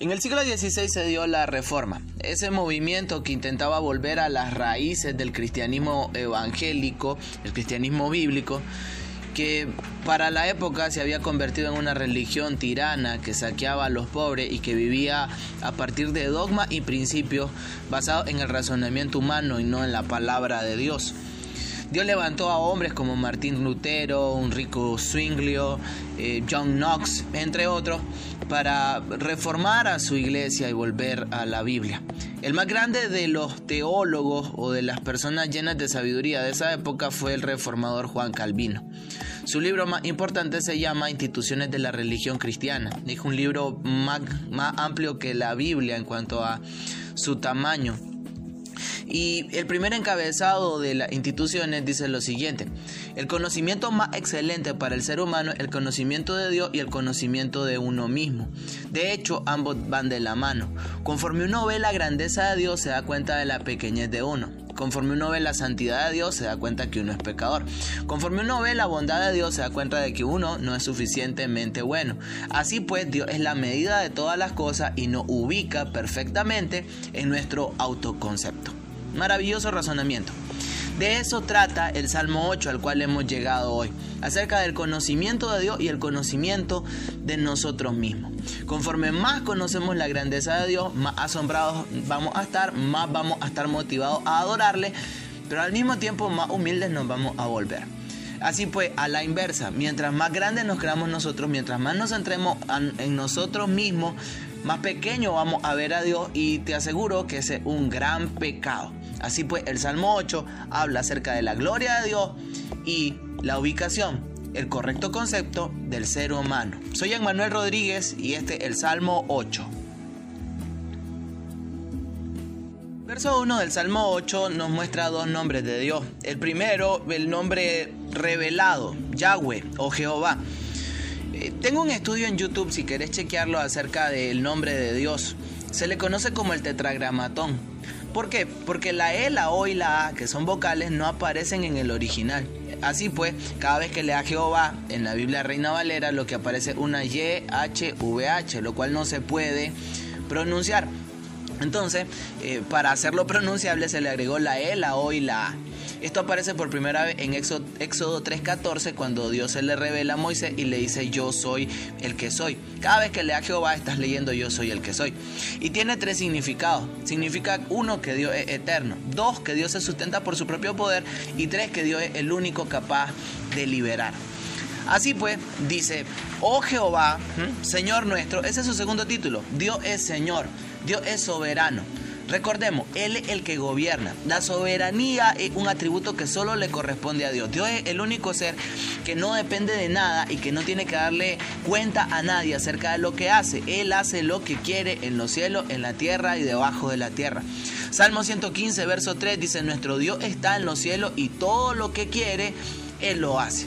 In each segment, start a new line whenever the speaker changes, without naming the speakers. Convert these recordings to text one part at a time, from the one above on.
En el siglo XVI se dio la Reforma, ese movimiento que intentaba volver a las raíces del cristianismo evangélico, el cristianismo bíblico, que para la época se había convertido en una religión tirana que saqueaba a los pobres y que vivía a partir de dogmas y principios basados en el razonamiento humano y no en la palabra de Dios. Dios levantó a hombres como Martín Lutero, Enrico Zwinglio, eh, John Knox, entre otros, para reformar a su iglesia y volver a la Biblia. El más grande de los teólogos o de las personas llenas de sabiduría de esa época fue el reformador Juan Calvino. Su libro más importante se llama Instituciones de la Religión Cristiana. Es un libro más, más amplio que la Biblia en cuanto a su tamaño y el primer encabezado de las instituciones dice lo siguiente, el conocimiento más excelente para el ser humano es el conocimiento de Dios y el conocimiento de uno mismo. De hecho, ambos van de la mano. Conforme uno ve la grandeza de Dios, se da cuenta de la pequeñez de uno. Conforme uno ve la santidad de Dios, se da cuenta que uno es pecador. Conforme uno ve la bondad de Dios, se da cuenta de que uno no es suficientemente bueno. Así pues, Dios es la medida de todas las cosas y nos ubica perfectamente en nuestro autoconcepto. Maravilloso razonamiento. De eso trata el Salmo 8 al cual hemos llegado hoy, acerca del conocimiento de Dios y el conocimiento de nosotros mismos. Conforme más conocemos la grandeza de Dios, más asombrados vamos a estar, más vamos a estar motivados a adorarle, pero al mismo tiempo más humildes nos vamos a volver. Así pues, a la inversa, mientras más grandes nos creamos nosotros, mientras más nos centremos en nosotros mismos, más pequeño vamos a ver a Dios y te aseguro que ese es un gran pecado. Así pues, el Salmo 8 habla acerca de la gloria de Dios y la ubicación, el correcto concepto del ser humano. Soy Manuel Rodríguez y este es el Salmo 8. Verso 1 del Salmo 8 nos muestra dos nombres de Dios. El primero, el nombre revelado, Yahweh o Jehová. Eh, tengo un estudio en YouTube, si querés chequearlo, acerca del nombre de Dios. Se le conoce como el tetragramatón. ¿Por qué? Porque la E, la O y la A, que son vocales, no aparecen en el original. Así pues, cada vez que lea Jehová en la Biblia Reina Valera, lo que aparece es una Y, H, V, H, lo cual no se puede pronunciar. Entonces, eh, para hacerlo pronunciable se le agregó la E, la O y la A. Esto aparece por primera vez en Éxodo, 3.14 cuando Dios se le revela a Moisés y le dice yo soy el que soy. Cada vez que lea Jehová estás leyendo yo soy el que soy. Y tiene tres significados. Significa uno que Dios es eterno, dos que Dios se sustenta por su propio poder y tres que Dios es el único capaz de liberar. Así pues, dice, oh Jehová, Señor nuestro, ese es su segundo título, Dios es Señor, Dios es soberano. Recordemos, Él es el que gobierna. La soberanía es un atributo que solo le corresponde a Dios. Dios es el único ser que no depende de nada y que no tiene que darle cuenta a nadie acerca de lo que hace. Él hace lo que quiere en los cielos, en la tierra y debajo de la tierra. Salmo 115, verso 3 dice, nuestro Dios está en los cielos y todo lo que quiere, Él lo hace.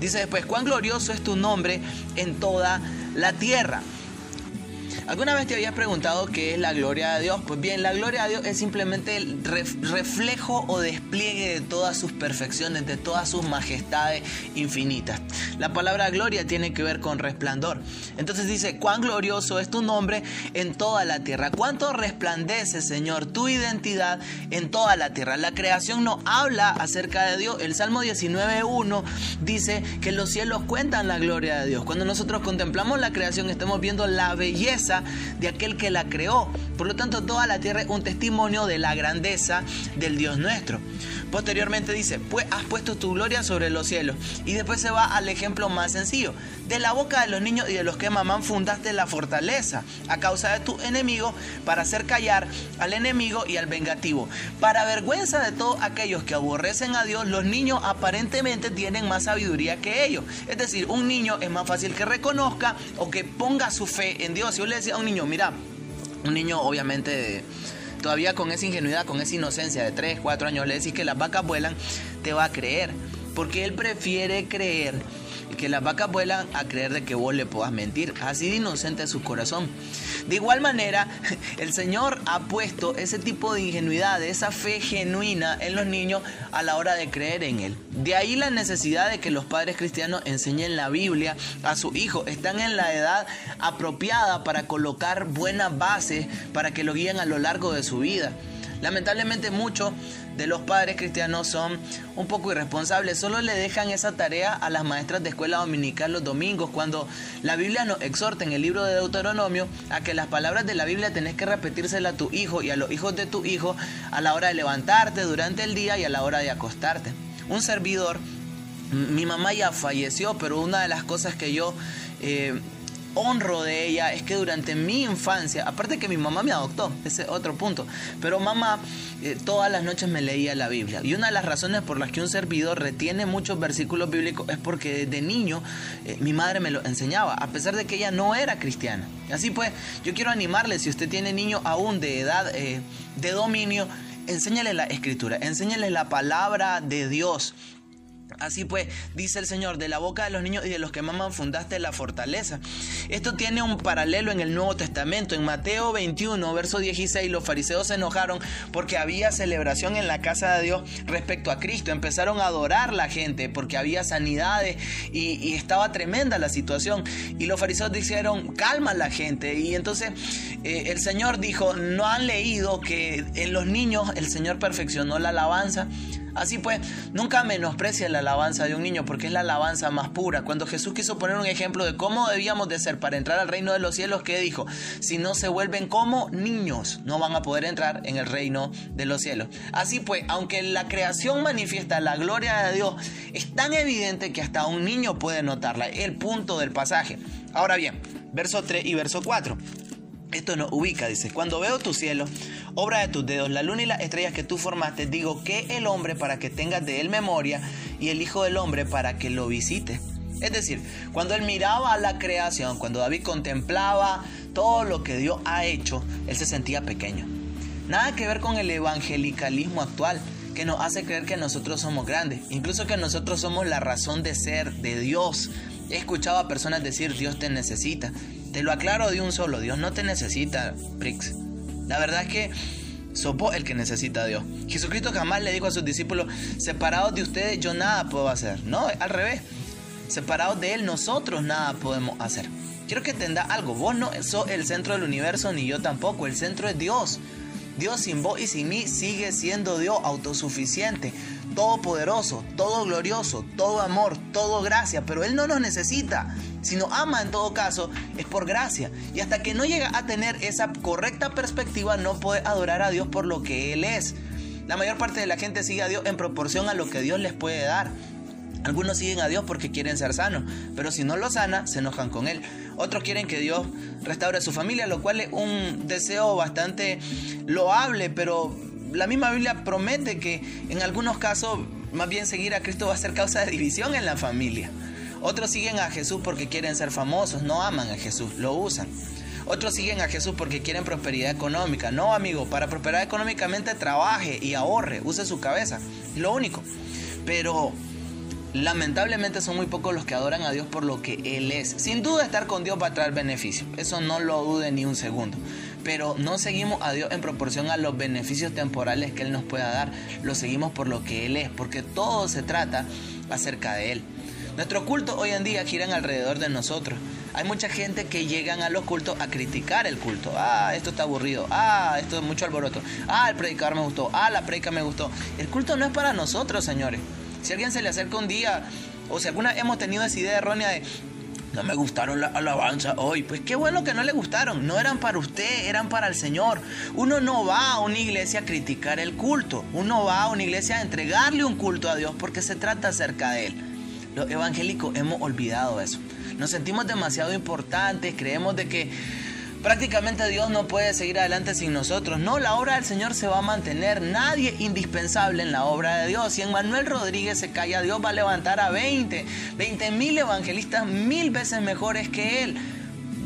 Dice después, cuán glorioso es tu nombre en toda la tierra. ¿Alguna vez te habías preguntado qué es la gloria de Dios? Pues bien, la gloria de Dios es simplemente el reflejo o despliegue de todas sus perfecciones, de todas sus majestades infinitas. La palabra gloria tiene que ver con resplandor. Entonces dice, cuán glorioso es tu nombre en toda la tierra. ¿Cuánto resplandece, Señor, tu identidad en toda la tierra? La creación no habla acerca de Dios. El Salmo 19.1 dice que los cielos cuentan la gloria de Dios. Cuando nosotros contemplamos la creación, estamos viendo la belleza de aquel que la creó. Por lo tanto, toda la tierra es un testimonio de la grandeza del Dios nuestro. Posteriormente dice, pues has puesto tu gloria sobre los cielos. Y después se va al ejemplo más sencillo. De la boca de los niños y de los que mamán fundaste la fortaleza a causa de tu enemigo para hacer callar al enemigo y al vengativo. Para vergüenza de todos aquellos que aborrecen a Dios, los niños aparentemente tienen más sabiduría que ellos. Es decir, un niño es más fácil que reconozca o que ponga su fe en Dios. Si yo le decía a un niño, mira, un niño obviamente todavía con esa ingenuidad, con esa inocencia de 3, 4 años, le decís que las vacas vuelan, te va a creer. Porque él prefiere creer que las vacas vuelan a creer de que vos le puedas mentir. Así de inocente es su corazón. De igual manera, el Señor ha puesto ese tipo de ingenuidad, esa fe genuina en los niños a la hora de creer en Él. De ahí la necesidad de que los padres cristianos enseñen la Biblia a sus hijos. Están en la edad apropiada para colocar buenas bases para que lo guíen a lo largo de su vida. Lamentablemente muchos de los padres cristianos son un poco irresponsables, solo le dejan esa tarea a las maestras de escuela dominical los domingos, cuando la Biblia nos exhorta en el libro de Deuteronomio a que las palabras de la Biblia tenés que repetírselas a tu hijo y a los hijos de tu hijo a la hora de levantarte durante el día y a la hora de acostarte. Un servidor, mi mamá ya falleció, pero una de las cosas que yo... Eh, honro de ella es que durante mi infancia, aparte que mi mamá me adoptó, ese es otro punto, pero mamá eh, todas las noches me leía la Biblia. Y una de las razones por las que un servidor retiene muchos versículos bíblicos es porque desde niño eh, mi madre me lo enseñaba, a pesar de que ella no era cristiana. Así pues, yo quiero animarle, si usted tiene niño aún de edad eh, de dominio, enséñale la escritura, enséñale la palabra de Dios. Así pues, dice el Señor, de la boca de los niños y de los que maman fundaste la fortaleza. Esto tiene un paralelo en el Nuevo Testamento. En Mateo 21, verso 16, los fariseos se enojaron porque había celebración en la casa de Dios respecto a Cristo. Empezaron a adorar la gente porque había sanidades y, estaba tremenda la situación. Y los fariseos dijeron, calma la gente. Y entonces eh, el Señor dijo, no han leído que en los niños el Señor perfeccionó la alabanza. Así pues, nunca menosprecia la alabanza de un niño porque es la alabanza más pura. Cuando Jesús quiso poner un ejemplo de cómo debíamos de ser para entrar al reino de los cielos, ¿qué dijo? Si no se vuelven como niños, no van a poder entrar en el reino de los cielos. Así pues, aunque la creación manifiesta la gloria de Dios, es tan evidente que hasta un niño puede notarla. El punto del pasaje. Ahora bien, verso 3 y verso 4. Esto nos ubica, dice, cuando veo tu cielo, obra de tus dedos, la luna y las estrellas que tú formaste, digo que el hombre para que tengas de él memoria y el Hijo del Hombre para que lo visite. Es decir, cuando él miraba a la creación, cuando David contemplaba todo lo que Dios ha hecho, él se sentía pequeño. Nada que ver con el evangelicalismo actual, que nos hace creer que nosotros somos grandes, incluso que nosotros somos la razón de ser de Dios. He escuchado a personas decir Dios te necesita. Te lo aclaro de un solo, Dios no te necesita, Prix. La verdad es que sos el que necesita a Dios. Jesucristo jamás le dijo a sus discípulos, separados de ustedes yo nada puedo hacer. No, al revés. Separados de Él nosotros nada podemos hacer. Quiero que entenda algo, vos no sos el centro del universo ni yo tampoco, el centro es Dios. Dios sin vos y sin mí sigue siendo Dios autosuficiente, todopoderoso, todo glorioso, todo amor, todo gracia, pero Él no nos necesita. Si nos ama en todo caso, es por gracia. Y hasta que no llega a tener esa correcta perspectiva, no puede adorar a Dios por lo que Él es. La mayor parte de la gente sigue a Dios en proporción a lo que Dios les puede dar. Algunos siguen a Dios porque quieren ser sanos, pero si no lo sana, se enojan con Él. Otros quieren que Dios restaure su familia, lo cual es un deseo bastante loable, pero la misma Biblia promete que en algunos casos, más bien seguir a Cristo va a ser causa de división en la familia. Otros siguen a Jesús porque quieren ser famosos, no aman a Jesús, lo usan. Otros siguen a Jesús porque quieren prosperidad económica. No, amigo, para prosperar económicamente trabaje y ahorre, use su cabeza. Lo único. Pero Lamentablemente son muy pocos los que adoran a Dios por lo que Él es. Sin duda estar con Dios va a traer beneficio, eso no lo dude ni un segundo. Pero no seguimos a Dios en proporción a los beneficios temporales que Él nos pueda dar, lo seguimos por lo que Él es, porque todo se trata acerca de Él. Nuestros cultos hoy en día giran alrededor de nosotros. Hay mucha gente que llegan a los cultos a criticar el culto. Ah, esto está aburrido. Ah, esto es mucho alboroto. Ah, el predicador me gustó. Ah, la predica me gustó. El culto no es para nosotros, señores. Si alguien se le acerca un día, o si alguna hemos tenido esa idea errónea de no me gustaron la alabanza hoy. Pues qué bueno que no le gustaron. No eran para usted, eran para el Señor. Uno no va a una iglesia a criticar el culto. Uno va a una iglesia a entregarle un culto a Dios porque se trata acerca de Él. Los evangélicos hemos olvidado eso. Nos sentimos demasiado importantes, creemos de que Prácticamente Dios no puede seguir adelante sin nosotros. No, la obra del Señor se va a mantener. Nadie indispensable en la obra de Dios. Si en Manuel Rodríguez se calla, Dios va a levantar a 20, 20 mil evangelistas mil veces mejores que él.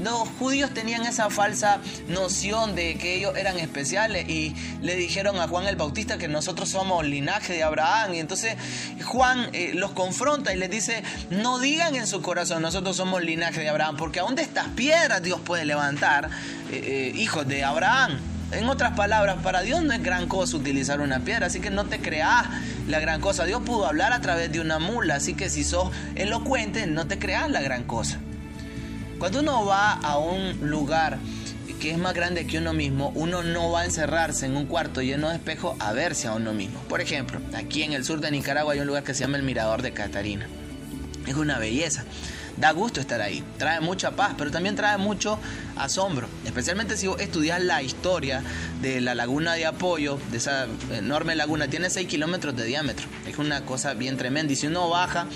Los judíos tenían esa falsa noción de que ellos eran especiales y le dijeron a Juan el Bautista que nosotros somos linaje de Abraham. Y entonces Juan eh, los confronta y les dice, no digan en su corazón, nosotros somos linaje de Abraham, porque aún de estas piedras Dios puede levantar eh, eh, hijos de Abraham. En otras palabras, para Dios no es gran cosa utilizar una piedra, así que no te creas la gran cosa. Dios pudo hablar a través de una mula, así que si sos elocuente, no te creas la gran cosa. Cuando uno va a un lugar que es más grande que uno mismo, uno no va a encerrarse en un cuarto lleno de espejos a verse a uno mismo. Por ejemplo, aquí en el sur de Nicaragua hay un lugar que se llama el Mirador de Catarina. Es una belleza. Da gusto estar ahí, trae mucha paz, pero también trae mucho asombro, especialmente si vos estudias la historia de la laguna de apoyo, de esa enorme laguna, tiene 6 kilómetros de diámetro, es una cosa bien tremenda y si uno baja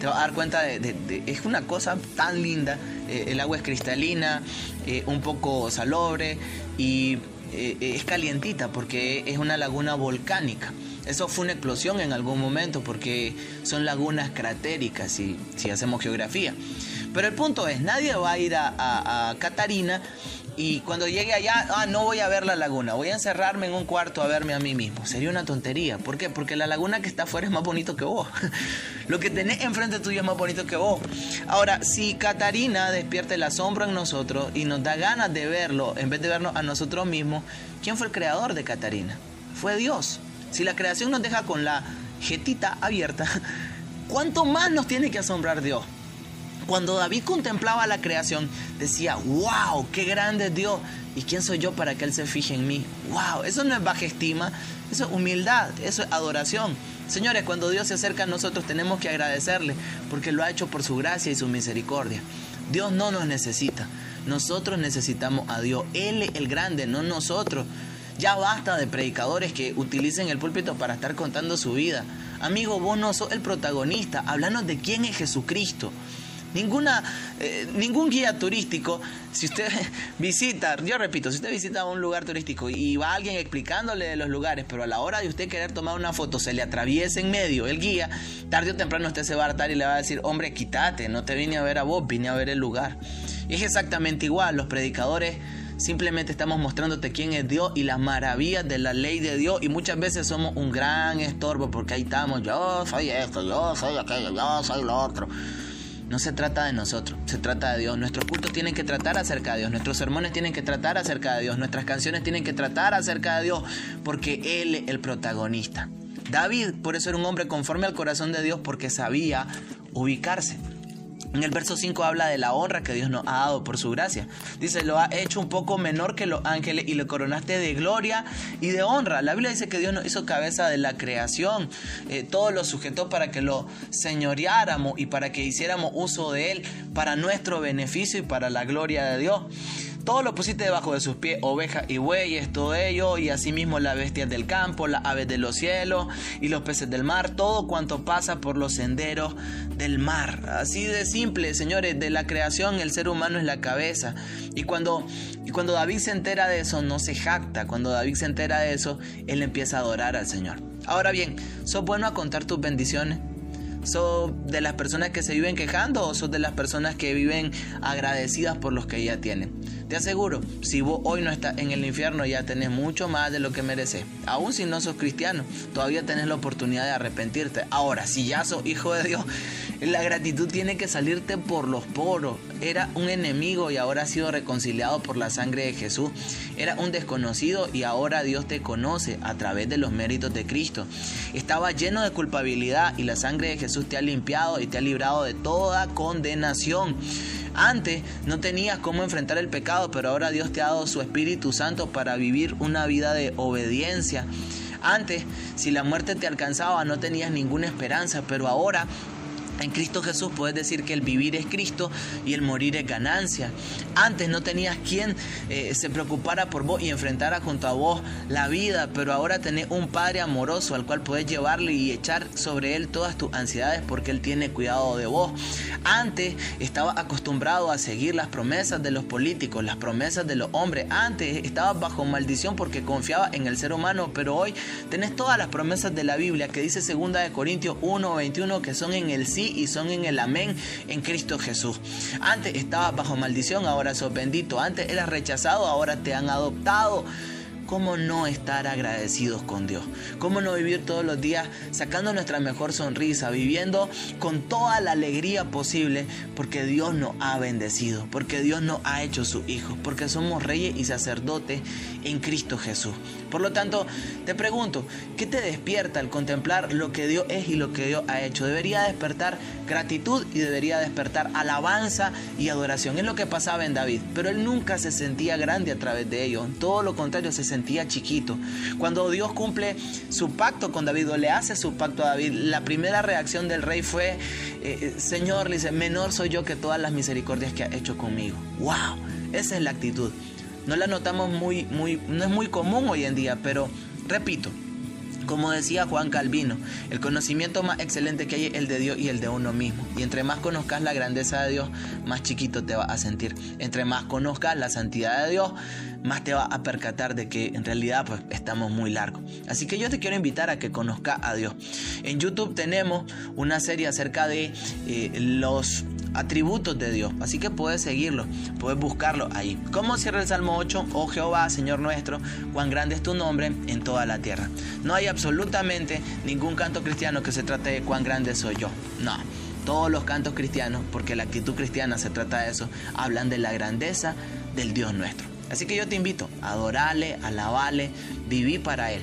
te vas a dar cuenta de, es una cosa tan linda, eh, el agua es cristalina, eh, un poco salobre y eh, es calientita porque es una laguna volcánica. Eso fue una explosión en algún momento porque son lagunas cratéricas si, hacemos geografía. Pero el punto es, nadie va a ir a, a Catarina y cuando llegue allá, ah, no voy a ver la laguna, voy a encerrarme en un cuarto a verme a mí mismo. Sería una tontería. ¿Por qué? Porque la laguna que está afuera es más bonito que vos. Lo que tenés enfrente tuyo es más bonito que vos. Ahora, si Catarina despierta el asombro en nosotros y nos da ganas de verlo, en vez de vernos a nosotros mismos, ¿quién fue el creador de Catarina? Fue Dios. Si la creación nos deja con la jetita abierta, ¿cuánto más nos tiene que asombrar Dios? Cuando David contemplaba la creación, decía, wow, qué grande es Dios. ¿Y quién soy yo para que Él se fije en mí? Wow, eso no es baja estima, eso es humildad, eso es adoración. Señores, cuando Dios se acerca a nosotros tenemos que agradecerle porque lo ha hecho por su gracia y su misericordia. Dios no nos necesita, nosotros necesitamos a Dios. Él es el grande, no nosotros. Ya basta de predicadores que utilicen el púlpito para estar contando su vida. Amigo, vos no sos el protagonista. Háblanos de quién es Jesucristo. Ninguna, eh, ningún guía turístico, si usted visita, yo repito, si usted visita un lugar turístico y va alguien explicándole de los lugares, pero a la hora de usted querer tomar una foto se le atraviesa en medio el guía, tarde o temprano usted se va a hartar y le va a decir, hombre, quítate, no te vine a ver a vos, vine a ver el lugar. Y es exactamente igual, los predicadores simplemente estamos mostrándote quién es Dios y las maravillas de la ley de Dios y muchas veces somos un gran estorbo porque ahí estamos, yo soy esto, yo soy aquello, yo soy lo otro. No se trata de nosotros, se trata de Dios. Nuestros cultos tienen que tratar acerca de Dios, nuestros sermones tienen que tratar acerca de Dios, nuestras canciones tienen que tratar acerca de Dios, porque Él es el protagonista. David, por eso era un hombre conforme al corazón de Dios, porque sabía ubicarse. En el verso 5 habla de la honra que Dios nos ha dado por su gracia. Dice, lo ha hecho un poco menor que los ángeles y le coronaste de gloria y de honra. La Biblia dice que Dios nos hizo cabeza de la creación. Eh, todo lo sujetó para que lo señoreáramos y para que hiciéramos uso de él para nuestro beneficio y para la gloria de Dios. Todo lo pusiste debajo de sus pies, ovejas y bueyes, todo ello, y asimismo las bestias del campo, las aves de los cielos y los peces del mar, todo cuanto pasa por los senderos del mar. Así de simple, señores, de la creación el ser humano es la cabeza. Y cuando, y cuando David se entera de eso, no se jacta. Cuando David se entera de eso, él empieza a adorar al Señor. Ahora bien, ¿sos bueno a contar tus bendiciones? ¿Sos de las personas que se viven quejando o sos de las personas que viven agradecidas por los que ya tienen? Te aseguro, si vos hoy no estás en el infierno ya tenés mucho más de lo que mereces. Aún si no sos cristiano, todavía tenés la oportunidad de arrepentirte. Ahora, si ya sos hijo de Dios, la gratitud tiene que salirte por los poros. Era un enemigo y ahora ha sido reconciliado por la sangre de Jesús. Era un desconocido y ahora Dios te conoce a través de los méritos de Cristo. Estaba lleno de culpabilidad y la sangre de Jesús te ha limpiado y te ha librado de toda condenación. Antes no tenías cómo enfrentar el pecado, pero ahora Dios te ha dado su Espíritu Santo para vivir una vida de obediencia. Antes, si la muerte te alcanzaba, no tenías ninguna esperanza, pero ahora en Cristo Jesús puedes decir que el vivir es Cristo y el morir es ganancia. Antes no tenías quien eh, se preocupara por vos y enfrentara junto a vos la vida, pero ahora tenés un Padre amoroso al cual puedes llevarle y echar sobre él todas tus ansiedades porque él tiene cuidado de vos. Antes estaba acostumbrado a seguir las promesas de los políticos, las promesas de los hombres. Antes estabas bajo maldición porque confiaba en el ser humano, pero hoy tenés todas las promesas de la Biblia que dice 2 de Corintios 1:21 que son en el sí y son en el amén en Cristo Jesús. Antes estabas bajo maldición, ahora sos bendito. Antes eras rechazado, ahora te han adoptado. ¿Cómo no estar agradecidos con Dios? ¿Cómo no vivir todos los días sacando nuestra mejor sonrisa, viviendo con toda la alegría posible? Porque Dios nos ha bendecido, porque Dios nos ha hecho su hijo, porque somos reyes y sacerdotes en Cristo Jesús. Por lo tanto, te pregunto, ¿qué te despierta al contemplar lo que Dios es y lo que Dios ha hecho? Debería despertar gratitud y debería despertar alabanza y adoración. Es lo que pasaba en David, pero él nunca se sentía grande a través de ello. Todo lo contrario, se sentía chiquito. Cuando Dios cumple su pacto con David o le hace su pacto a David, la primera reacción del rey fue, eh, Señor, le dice, menor soy yo que todas las misericordias que ha hecho conmigo. ¡Wow! Esa es la actitud. No la notamos muy, muy, no es muy común hoy en día, pero repito, como decía Juan Calvino, el conocimiento más excelente que hay es el de Dios y el de uno mismo. Y entre más conozcas la grandeza de Dios, más chiquito te vas a sentir. Entre más conozcas la santidad de Dios, más te vas a percatar de que en realidad pues estamos muy largos. Así que yo te quiero invitar a que conozcas a Dios. En YouTube tenemos una serie acerca de eh, los atributos de Dios. Así que puedes seguirlo, puedes buscarlo ahí. ¿Cómo cierra el Salmo 8? Oh Jehová, Señor nuestro, cuán grande es tu nombre en toda la tierra. No hay absolutamente ningún canto cristiano que se trate de cuán grande soy yo. No. Todos los cantos cristianos, porque la actitud cristiana se trata de eso, hablan de la grandeza del Dios nuestro. Así que yo te invito a adorarle, alabarle, vivir para Él.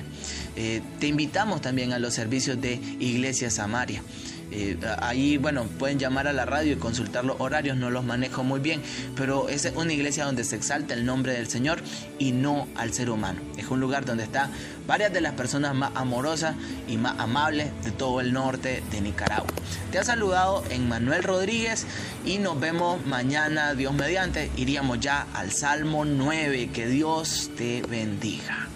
Eh, te invitamos también a los servicios de Iglesia Samaria. Eh, ahí, bueno, pueden llamar a la radio y consultar los horarios, no los manejo muy bien, pero es una iglesia donde se exalta el nombre del Señor y no al ser humano. Es un lugar donde están varias de las personas más amorosas y más amables de todo el norte de Nicaragua. Te ha saludado Manuel Rodríguez y nos vemos mañana, Dios mediante. Iríamos ya al Salmo 9. Que Dios te bendiga.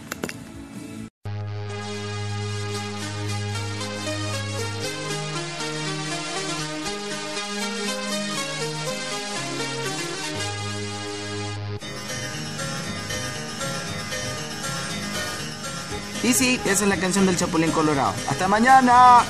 Sí, esa es la canción del Chapulín Colorado. ¡Hasta mañana!